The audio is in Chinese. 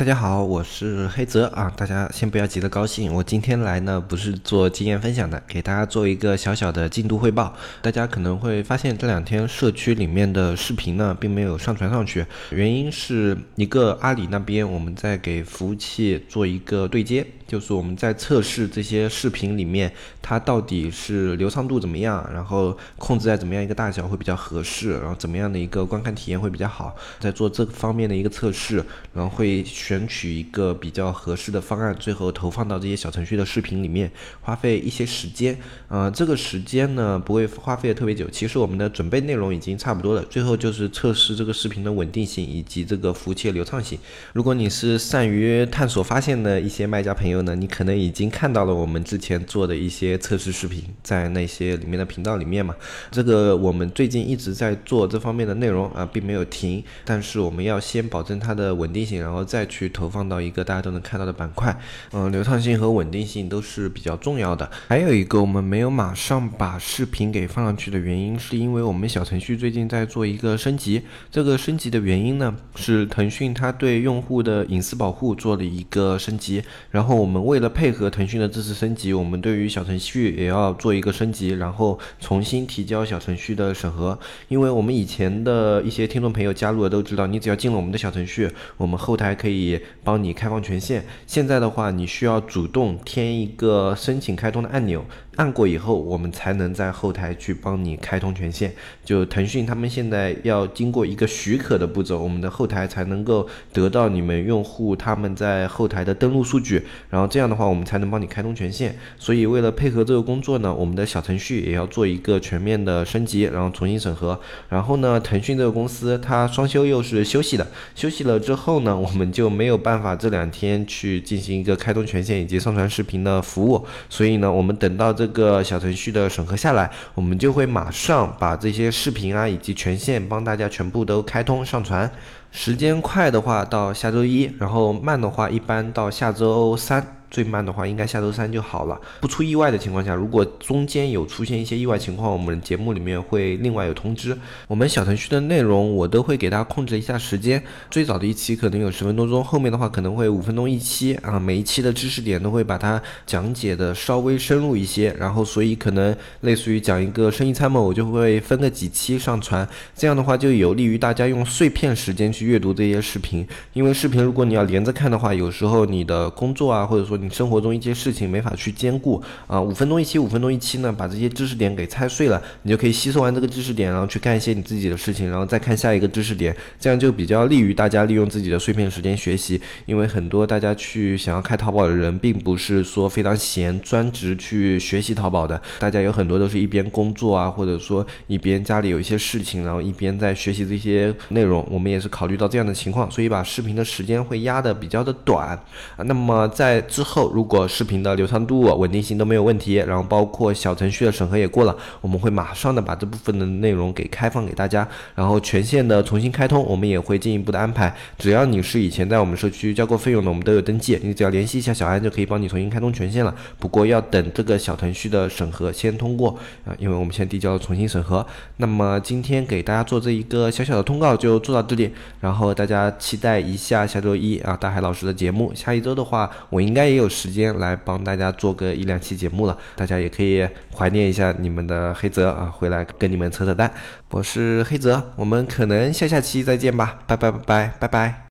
大家好，我是黑泽啊，大家先不要急着高兴，我今天来呢不是做经验分享的，给大家做一个小小的进度汇报。大家可能会发现这两天社区里面的视频呢并没有上传上去，原因是一个阿里那边我们在给服务器做一个对接。就是我们在测试这些视频里面，它到底是流畅度怎么样，然后控制在怎么样一个大小会比较合适，然后怎么样的一个观看体验会比较好，在做这方面的一个测试，然后会选取一个比较合适的方案，最后投放到这些小程序的视频里面，花费一些时间。呃，这个时间呢不会花费的特别久，其实我们的准备内容已经差不多了，最后就是测试这个视频的稳定性以及这个服务器的流畅性。如果你是善于探索发现的一些卖家朋友，呢，你可能已经看到了我们之前做的一些测试视频，在那些里面的频道里面嘛。这个我们最近一直在做这方面的内容啊，并没有停。但是我们要先保证它的稳定性，然后再去去投放到一个大家都能看到的板块。嗯，流畅性和稳定性都是比较重要的。还有一个我们没有马上把视频给放上去的原因，是因为我们小程序最近在做一个升级。这个升级的原因呢，是腾讯它对用户的隐私保护做了一个升级，然后我们。为了配合腾讯的这次升级，我们对于小程序也要做一个升级，然后重新提交小程序的审核。因为我们以前的一些听众朋友加入了都知道，你只要进了我们的小程序，我们后台可以帮你开放权限。现在的话，你需要主动添一个申请开通的按钮。按过以后，我们才能在后台去帮你开通权限。就腾讯他们现在要经过一个许可的步骤，我们的后台才能够得到你们用户他们在后台的登录数据，然后这样的话我们才能帮你开通权限。所以为了配合这个工作呢，我们的小程序也要做一个全面的升级，然后重新审核。然后呢，腾讯这个公司它双休又是休息的，休息了之后呢，我们就没有办法这两天去进行一个开通权限以及上传视频的服务。所以呢，我们等到这。个小程序的审核下来，我们就会马上把这些视频啊以及权限帮大家全部都开通上传。时间快的话到下周一，然后慢的话一般到下周三。最慢的话，应该下周三就好了。不出意外的情况下，如果中间有出现一些意外情况，我们节目里面会另外有通知。我们小程序的内容，我都会给大家控制一下时间。最早的一期可能有十分多钟，后面的话可能会五分钟一期啊。每一期的知识点都会把它讲解的稍微深入一些，然后所以可能类似于讲一个生意参谋，我就会分个几期上传。这样的话就有利于大家用碎片时间去阅读这些视频。因为视频如果你要连着看的话，有时候你的工作啊，或者说你生活中一些事情没法去兼顾啊，五分钟一期，五分钟一期呢，把这些知识点给拆碎了，你就可以吸收完这个知识点，然后去干一些你自己的事情，然后再看下一个知识点，这样就比较利于大家利用自己的碎片时间学习。因为很多大家去想要开淘宝的人，并不是说非常闲，专职去学习淘宝的，大家有很多都是一边工作啊，或者说一边家里有一些事情，然后一边在学习这些内容。我们也是考虑到这样的情况，所以把视频的时间会压的比较的短。那么在之后，后如果视频的流畅度、稳定性都没有问题，然后包括小程序的审核也过了，我们会马上的把这部分的内容给开放给大家，然后权限的重新开通，我们也会进一步的安排。只要你是以前在我们社区交过费用的，我们都有登记，你只要联系一下小安就可以帮你重新开通权限了。不过要等这个小程序的审核先通过啊，因为我们先递交了重新审核。那么今天给大家做这一个小小的通告就做到这里，然后大家期待一下下周一啊大海老师的节目。下一周的话，我应该也有时间。来帮大家做个一两期节目了，大家也可以怀念一下你们的黑泽啊，回来跟你们扯扯淡。我是黑泽，我们可能下下期再见吧，拜拜拜拜拜拜。